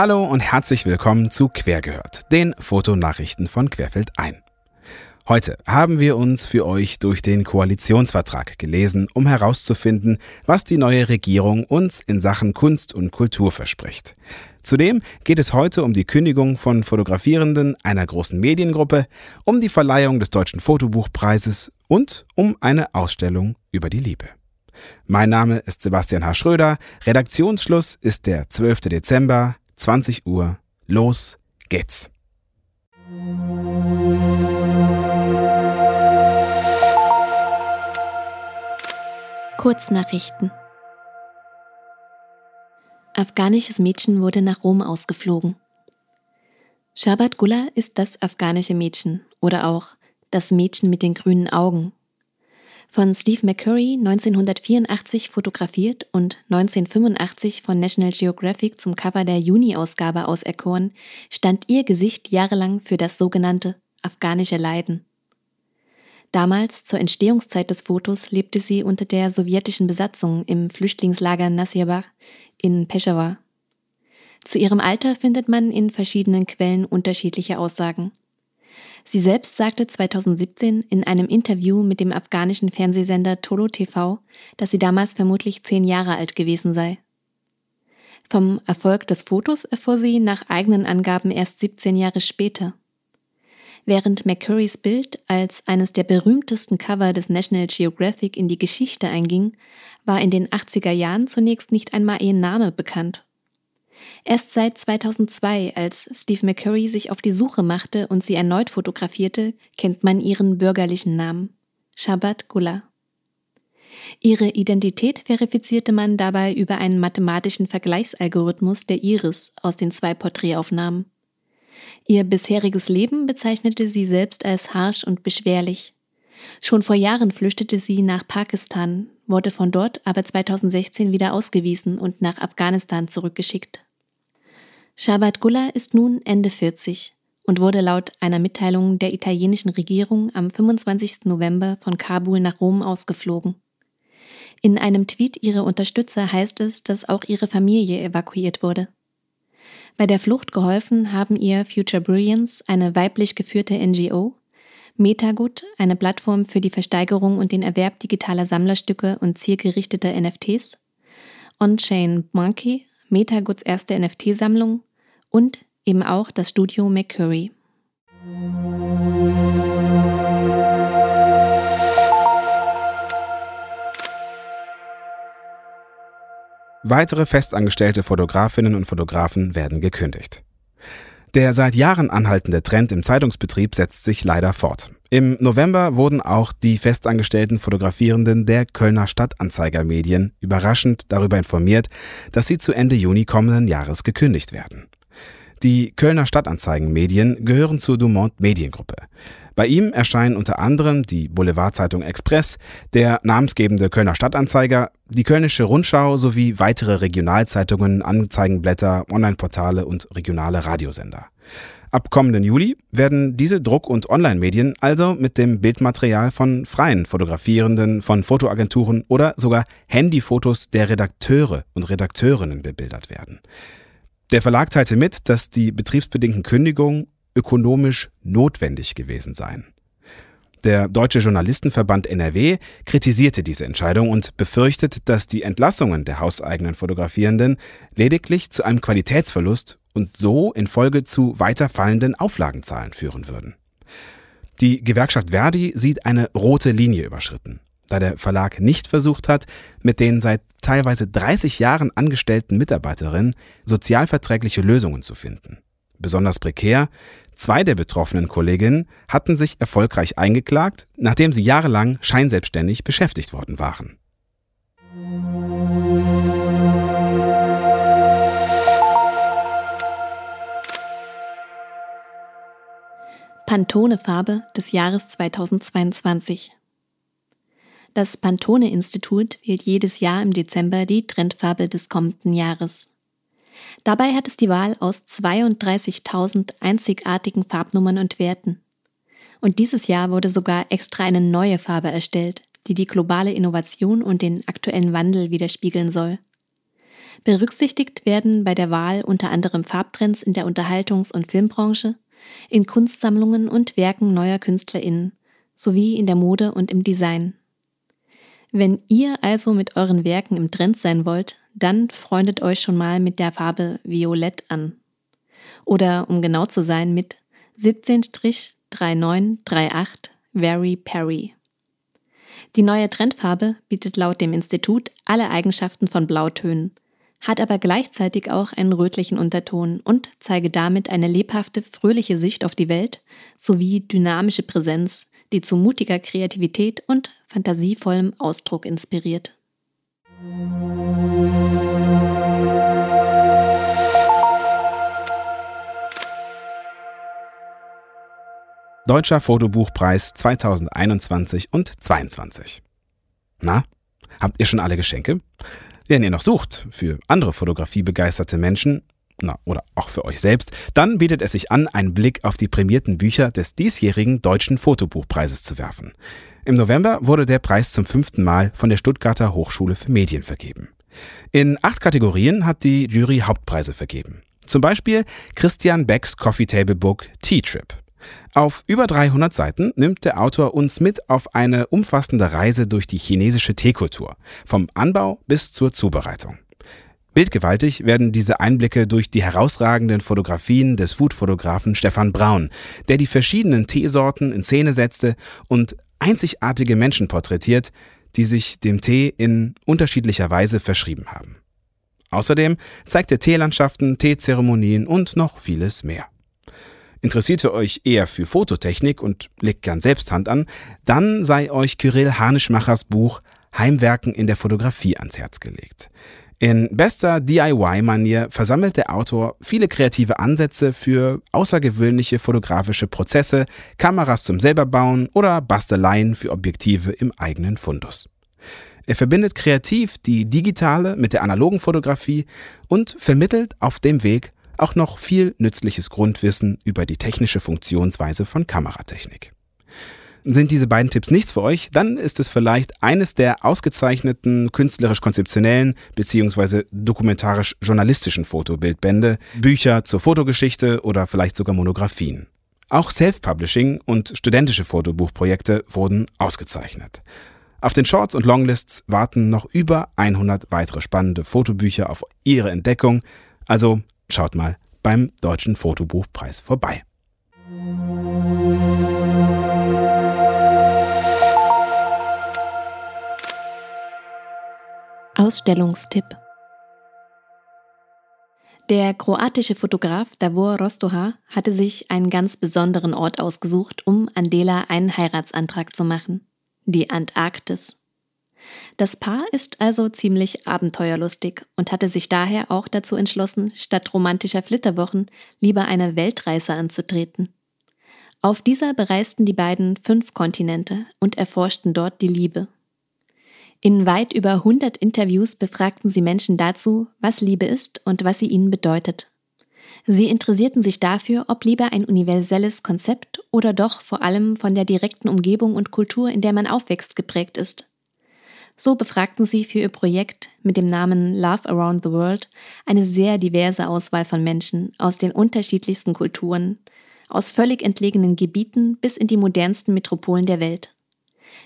Hallo und herzlich willkommen zu Quergehört, den Fotonachrichten von Querfeld ein. Heute haben wir uns für euch durch den Koalitionsvertrag gelesen, um herauszufinden, was die neue Regierung uns in Sachen Kunst und Kultur verspricht. Zudem geht es heute um die Kündigung von Fotografierenden einer großen Mediengruppe, um die Verleihung des Deutschen Fotobuchpreises und um eine Ausstellung über die Liebe. Mein Name ist Sebastian H. Schröder. Redaktionsschluss ist der 12. Dezember. 20 Uhr. Los geht's. Kurznachrichten. Afghanisches Mädchen wurde nach Rom ausgeflogen. Shabat Gullah ist das afghanische Mädchen oder auch das Mädchen mit den grünen Augen von Steve McCurry 1984 fotografiert und 1985 von National Geographic zum Cover der Juni-Ausgabe auserkoren, stand ihr Gesicht jahrelang für das sogenannte afghanische Leiden. Damals, zur Entstehungszeit des Fotos, lebte sie unter der sowjetischen Besatzung im Flüchtlingslager Nasirbar in Peshawar. Zu ihrem Alter findet man in verschiedenen Quellen unterschiedliche Aussagen. Sie selbst sagte 2017 in einem Interview mit dem afghanischen Fernsehsender Tolo TV, dass sie damals vermutlich zehn Jahre alt gewesen sei. Vom Erfolg des Fotos erfuhr sie nach eigenen Angaben erst 17 Jahre später. Während McCurrys Bild als eines der berühmtesten Cover des National Geographic in die Geschichte einging, war in den 80er Jahren zunächst nicht einmal ihr Name bekannt. Erst seit 2002, als Steve McCurry sich auf die Suche machte und sie erneut fotografierte, kennt man ihren bürgerlichen Namen. Shabbat Gullah. Ihre Identität verifizierte man dabei über einen mathematischen Vergleichsalgorithmus der Iris aus den zwei Porträtaufnahmen. Ihr bisheriges Leben bezeichnete sie selbst als harsch und beschwerlich. Schon vor Jahren flüchtete sie nach Pakistan, wurde von dort aber 2016 wieder ausgewiesen und nach Afghanistan zurückgeschickt. Shabat Gullah ist nun Ende 40 und wurde laut einer Mitteilung der italienischen Regierung am 25. November von Kabul nach Rom ausgeflogen. In einem Tweet ihrer Unterstützer heißt es, dass auch ihre Familie evakuiert wurde. Bei der Flucht geholfen haben ihr Future Brilliance, eine weiblich geführte NGO, Metagut, eine Plattform für die Versteigerung und den Erwerb digitaler Sammlerstücke und zielgerichteter NFTs, On-Chain Monkey, Metaguts erste NFT-Sammlung und eben auch das Studio McCurry. Weitere festangestellte Fotografinnen und Fotografen werden gekündigt. Der seit Jahren anhaltende Trend im Zeitungsbetrieb setzt sich leider fort. Im November wurden auch die festangestellten Fotografierenden der Kölner Stadtanzeiger Medien überraschend darüber informiert, dass sie zu Ende Juni kommenden Jahres gekündigt werden. Die Kölner Stadtanzeigenmedien gehören zur Dumont Mediengruppe. Bei ihm erscheinen unter anderem die Boulevardzeitung Express, der namensgebende Kölner Stadtanzeiger, die Kölnische Rundschau sowie weitere Regionalzeitungen, Anzeigenblätter, Onlineportale und regionale Radiosender. Ab kommenden Juli werden diese Druck- und Online-Medien also mit dem Bildmaterial von freien Fotografierenden, von Fotoagenturen oder sogar Handyfotos der Redakteure und Redakteurinnen bebildert werden. Der Verlag teilte mit, dass die betriebsbedingten Kündigungen ökonomisch notwendig gewesen seien. Der Deutsche Journalistenverband NRW kritisierte diese Entscheidung und befürchtet, dass die Entlassungen der hauseigenen Fotografierenden lediglich zu einem Qualitätsverlust und so in Folge zu weiter fallenden Auflagenzahlen führen würden. Die Gewerkschaft Verdi sieht eine rote Linie überschritten da der Verlag nicht versucht hat, mit den seit teilweise 30 Jahren angestellten Mitarbeiterinnen sozialverträgliche Lösungen zu finden. Besonders prekär, zwei der betroffenen Kolleginnen hatten sich erfolgreich eingeklagt, nachdem sie jahrelang scheinselbstständig beschäftigt worden waren. Pantone-Farbe des Jahres 2022 das Pantone-Institut wählt jedes Jahr im Dezember die Trendfarbe des kommenden Jahres. Dabei hat es die Wahl aus 32.000 einzigartigen Farbnummern und Werten. Und dieses Jahr wurde sogar extra eine neue Farbe erstellt, die die globale Innovation und den aktuellen Wandel widerspiegeln soll. Berücksichtigt werden bei der Wahl unter anderem Farbtrends in der Unterhaltungs- und Filmbranche, in Kunstsammlungen und Werken neuer KünstlerInnen sowie in der Mode und im Design. Wenn ihr also mit euren Werken im Trend sein wollt, dann freundet euch schon mal mit der Farbe Violett an. Oder um genau zu sein mit 17-3938 Very Perry. Die neue Trendfarbe bietet laut dem Institut alle Eigenschaften von Blautönen, hat aber gleichzeitig auch einen rötlichen Unterton und zeige damit eine lebhafte, fröhliche Sicht auf die Welt sowie dynamische Präsenz, die zu mutiger Kreativität und fantasievollem Ausdruck inspiriert. Deutscher Fotobuchpreis 2021 und 2022. Na, habt ihr schon alle Geschenke? Wenn ihr noch sucht für andere fotografiebegeisterte Menschen, na, oder auch für euch selbst, dann bietet es sich an, einen Blick auf die prämierten Bücher des diesjährigen Deutschen Fotobuchpreises zu werfen. Im November wurde der Preis zum fünften Mal von der Stuttgarter Hochschule für Medien vergeben. In acht Kategorien hat die Jury Hauptpreise vergeben. Zum Beispiel Christian Becks Coffee Table Book Tea Trip. Auf über 300 Seiten nimmt der Autor uns mit auf eine umfassende Reise durch die chinesische Teekultur, vom Anbau bis zur Zubereitung. Bildgewaltig werden diese Einblicke durch die herausragenden Fotografien des Foodfotografen Stefan Braun, der die verschiedenen Teesorten in Szene setzte und einzigartige Menschen porträtiert, die sich dem Tee in unterschiedlicher Weise verschrieben haben. Außerdem zeigt er Teelandschaften, Teezeremonien und noch vieles mehr. Interessiert ihr euch eher für Fototechnik und legt gern selbst Hand an, dann sei euch Kyrill Hanischmachers Buch Heimwerken in der Fotografie ans Herz gelegt. In bester DIY-Manier versammelt der Autor viele kreative Ansätze für außergewöhnliche fotografische Prozesse, Kameras zum selberbauen oder Basteleien für Objektive im eigenen Fundus. Er verbindet kreativ die digitale mit der analogen Fotografie und vermittelt auf dem Weg auch noch viel nützliches Grundwissen über die technische Funktionsweise von Kameratechnik. Sind diese beiden Tipps nichts für euch, dann ist es vielleicht eines der ausgezeichneten künstlerisch-konzeptionellen bzw. dokumentarisch-journalistischen Fotobildbände, Bücher zur Fotogeschichte oder vielleicht sogar Monographien. Auch Self-Publishing und studentische Fotobuchprojekte wurden ausgezeichnet. Auf den Shorts und Longlists warten noch über 100 weitere spannende Fotobücher auf ihre Entdeckung, also schaut mal beim Deutschen Fotobuchpreis vorbei. Ausstellungstipp Der kroatische Fotograf Davor Rostoha hatte sich einen ganz besonderen Ort ausgesucht, um Andela einen Heiratsantrag zu machen. Die Antarktis. Das Paar ist also ziemlich abenteuerlustig und hatte sich daher auch dazu entschlossen, statt romantischer Flitterwochen lieber eine Weltreise anzutreten. Auf dieser bereisten die beiden fünf Kontinente und erforschten dort die Liebe. In weit über 100 Interviews befragten sie Menschen dazu, was Liebe ist und was sie ihnen bedeutet. Sie interessierten sich dafür, ob Liebe ein universelles Konzept oder doch vor allem von der direkten Umgebung und Kultur, in der man aufwächst, geprägt ist. So befragten sie für ihr Projekt mit dem Namen Love Around the World eine sehr diverse Auswahl von Menschen aus den unterschiedlichsten Kulturen, aus völlig entlegenen Gebieten bis in die modernsten Metropolen der Welt.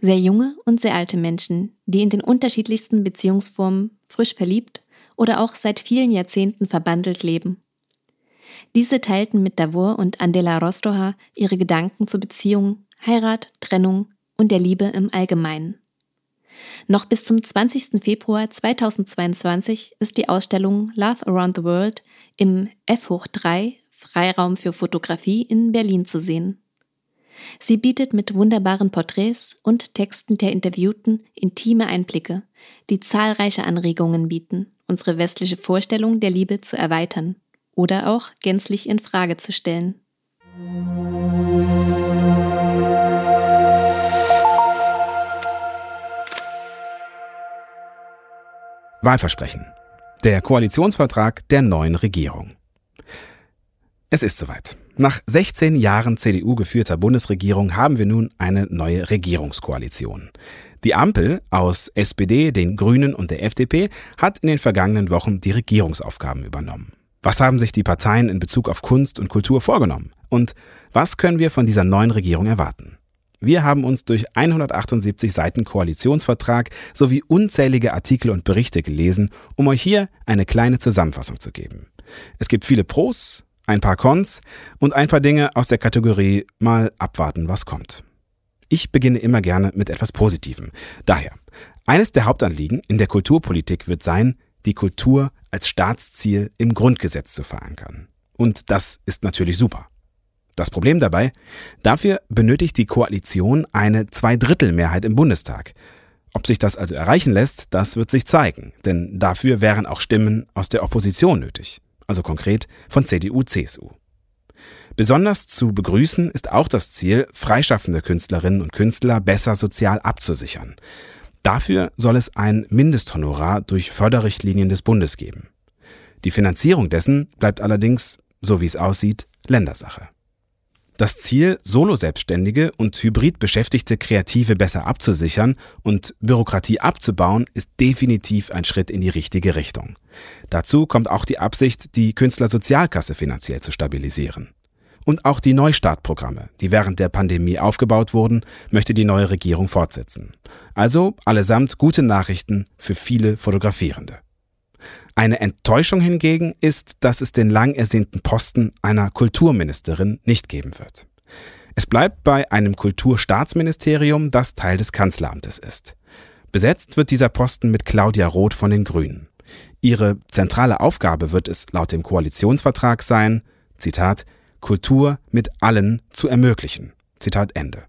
Sehr junge und sehr alte Menschen, die in den unterschiedlichsten Beziehungsformen frisch verliebt oder auch seit vielen Jahrzehnten verbandelt leben. Diese teilten mit Davor und Andela Rostoha ihre Gedanken zu Beziehungen, Heirat, Trennung und der Liebe im Allgemeinen. Noch bis zum 20. Februar 2022 ist die Ausstellung Love Around the World im F hoch 3 Freiraum für Fotografie in Berlin zu sehen. Sie bietet mit wunderbaren Porträts und Texten der Interviewten intime Einblicke, die zahlreiche Anregungen bieten, unsere westliche Vorstellung der Liebe zu erweitern oder auch gänzlich in Frage zu stellen. Wahlversprechen. Der Koalitionsvertrag der neuen Regierung. Es ist soweit. Nach 16 Jahren CDU geführter Bundesregierung haben wir nun eine neue Regierungskoalition. Die Ampel aus SPD, den Grünen und der FDP hat in den vergangenen Wochen die Regierungsaufgaben übernommen. Was haben sich die Parteien in Bezug auf Kunst und Kultur vorgenommen? Und was können wir von dieser neuen Regierung erwarten? Wir haben uns durch 178 Seiten Koalitionsvertrag sowie unzählige Artikel und Berichte gelesen, um euch hier eine kleine Zusammenfassung zu geben. Es gibt viele Pros, ein paar Cons und ein paar Dinge aus der Kategorie mal abwarten, was kommt. Ich beginne immer gerne mit etwas Positivem. Daher, eines der Hauptanliegen in der Kulturpolitik wird sein, die Kultur als Staatsziel im Grundgesetz zu verankern. Und das ist natürlich super. Das Problem dabei, dafür benötigt die Koalition eine Zweidrittelmehrheit im Bundestag. Ob sich das also erreichen lässt, das wird sich zeigen, denn dafür wären auch Stimmen aus der Opposition nötig, also konkret von CDU, CSU. Besonders zu begrüßen ist auch das Ziel, freischaffende Künstlerinnen und Künstler besser sozial abzusichern. Dafür soll es ein Mindesthonorar durch Förderrichtlinien des Bundes geben. Die Finanzierung dessen bleibt allerdings, so wie es aussieht, Ländersache. Das Ziel, Solo-Selbstständige und Hybrid-beschäftigte Kreative besser abzusichern und Bürokratie abzubauen, ist definitiv ein Schritt in die richtige Richtung. Dazu kommt auch die Absicht, die Künstlersozialkasse finanziell zu stabilisieren. Und auch die Neustartprogramme, die während der Pandemie aufgebaut wurden, möchte die neue Regierung fortsetzen. Also allesamt gute Nachrichten für viele Fotografierende. Eine Enttäuschung hingegen ist, dass es den lang ersehnten Posten einer Kulturministerin nicht geben wird. Es bleibt bei einem Kulturstaatsministerium, das Teil des Kanzleramtes ist. Besetzt wird dieser Posten mit Claudia Roth von den Grünen. Ihre zentrale Aufgabe wird es laut dem Koalitionsvertrag sein, Zitat, Kultur mit allen zu ermöglichen. Zitat Ende.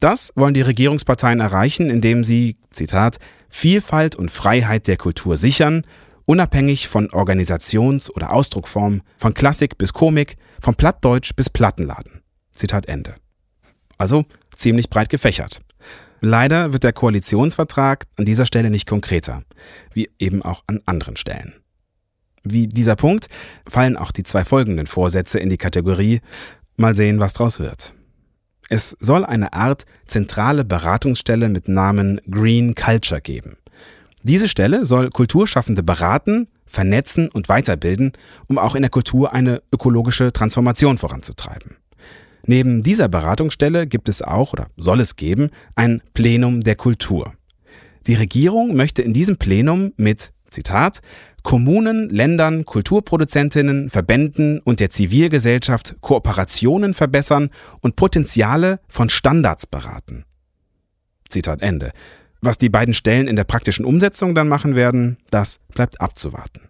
Das wollen die Regierungsparteien erreichen, indem sie, Zitat, Vielfalt und Freiheit der Kultur sichern, unabhängig von Organisations- oder Ausdruckform, von Klassik bis Komik, von Plattdeutsch bis Plattenladen. Zitat Ende. Also ziemlich breit gefächert. Leider wird der Koalitionsvertrag an dieser Stelle nicht konkreter, wie eben auch an anderen Stellen. Wie dieser Punkt fallen auch die zwei folgenden Vorsätze in die Kategorie Mal sehen, was draus wird. Es soll eine Art zentrale Beratungsstelle mit Namen Green Culture geben. Diese Stelle soll Kulturschaffende beraten, vernetzen und weiterbilden, um auch in der Kultur eine ökologische Transformation voranzutreiben. Neben dieser Beratungsstelle gibt es auch oder soll es geben ein Plenum der Kultur. Die Regierung möchte in diesem Plenum mit, Zitat, Kommunen, Ländern, Kulturproduzentinnen, Verbänden und der Zivilgesellschaft Kooperationen verbessern und Potenziale von Standards beraten. Zitat Ende. Was die beiden Stellen in der praktischen Umsetzung dann machen werden, das bleibt abzuwarten.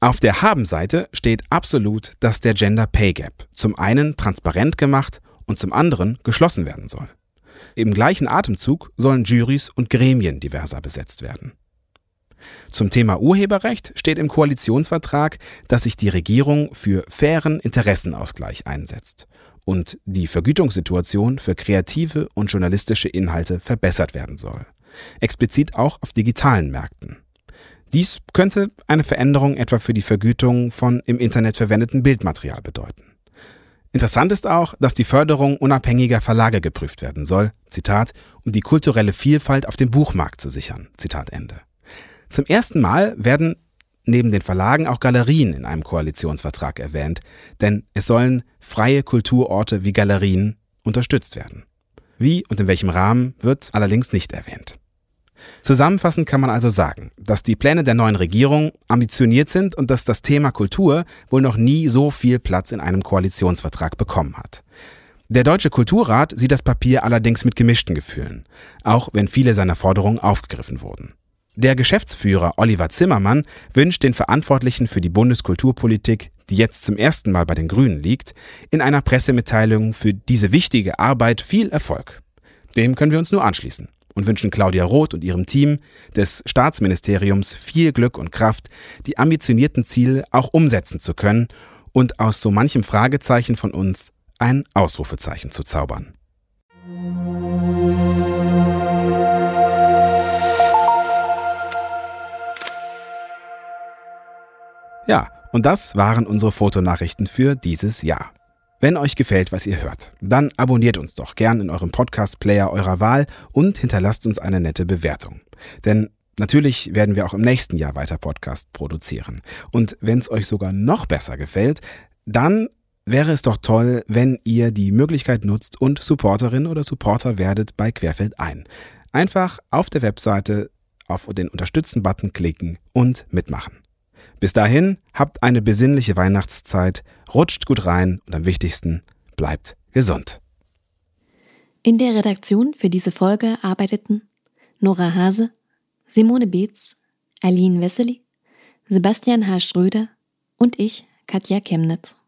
Auf der Habenseite steht absolut, dass der Gender Pay Gap zum einen transparent gemacht und zum anderen geschlossen werden soll. Im gleichen Atemzug sollen Juries und Gremien diverser besetzt werden. Zum Thema Urheberrecht steht im Koalitionsvertrag, dass sich die Regierung für fairen Interessenausgleich einsetzt und die Vergütungssituation für kreative und journalistische Inhalte verbessert werden soll. Explizit auch auf digitalen Märkten. Dies könnte eine Veränderung etwa für die Vergütung von im Internet verwendeten Bildmaterial bedeuten. Interessant ist auch, dass die Förderung unabhängiger Verlage geprüft werden soll, Zitat, um die kulturelle Vielfalt auf dem Buchmarkt zu sichern, Zitat Ende. Zum ersten Mal werden neben den Verlagen auch Galerien in einem Koalitionsvertrag erwähnt, denn es sollen freie Kulturorte wie Galerien unterstützt werden. Wie und in welchem Rahmen wird allerdings nicht erwähnt. Zusammenfassend kann man also sagen, dass die Pläne der neuen Regierung ambitioniert sind und dass das Thema Kultur wohl noch nie so viel Platz in einem Koalitionsvertrag bekommen hat. Der Deutsche Kulturrat sieht das Papier allerdings mit gemischten Gefühlen, auch wenn viele seiner Forderungen aufgegriffen wurden. Der Geschäftsführer Oliver Zimmermann wünscht den Verantwortlichen für die Bundeskulturpolitik, die jetzt zum ersten Mal bei den Grünen liegt, in einer Pressemitteilung für diese wichtige Arbeit viel Erfolg. Dem können wir uns nur anschließen und wünschen Claudia Roth und ihrem Team des Staatsministeriums viel Glück und Kraft, die ambitionierten Ziele auch umsetzen zu können und aus so manchem Fragezeichen von uns ein Ausrufezeichen zu zaubern. Ja, Und das waren unsere Fotonachrichten für dieses Jahr. Wenn euch gefällt, was ihr hört, dann abonniert uns doch gern in eurem Podcast-Player eurer Wahl und hinterlasst uns eine nette Bewertung. Denn natürlich werden wir auch im nächsten Jahr weiter Podcast produzieren. Und wenn es euch sogar noch besser gefällt, dann wäre es doch toll, wenn ihr die Möglichkeit nutzt und Supporterin oder Supporter werdet bei Querfeld ein. Einfach auf der Webseite auf den Unterstützen-Button klicken und mitmachen. Bis dahin, habt eine besinnliche Weihnachtszeit, rutscht gut rein und am wichtigsten, bleibt gesund. In der Redaktion für diese Folge arbeiteten Nora Hase, Simone Beetz, Aline Wessely, Sebastian H. Schröder und ich, Katja Chemnitz.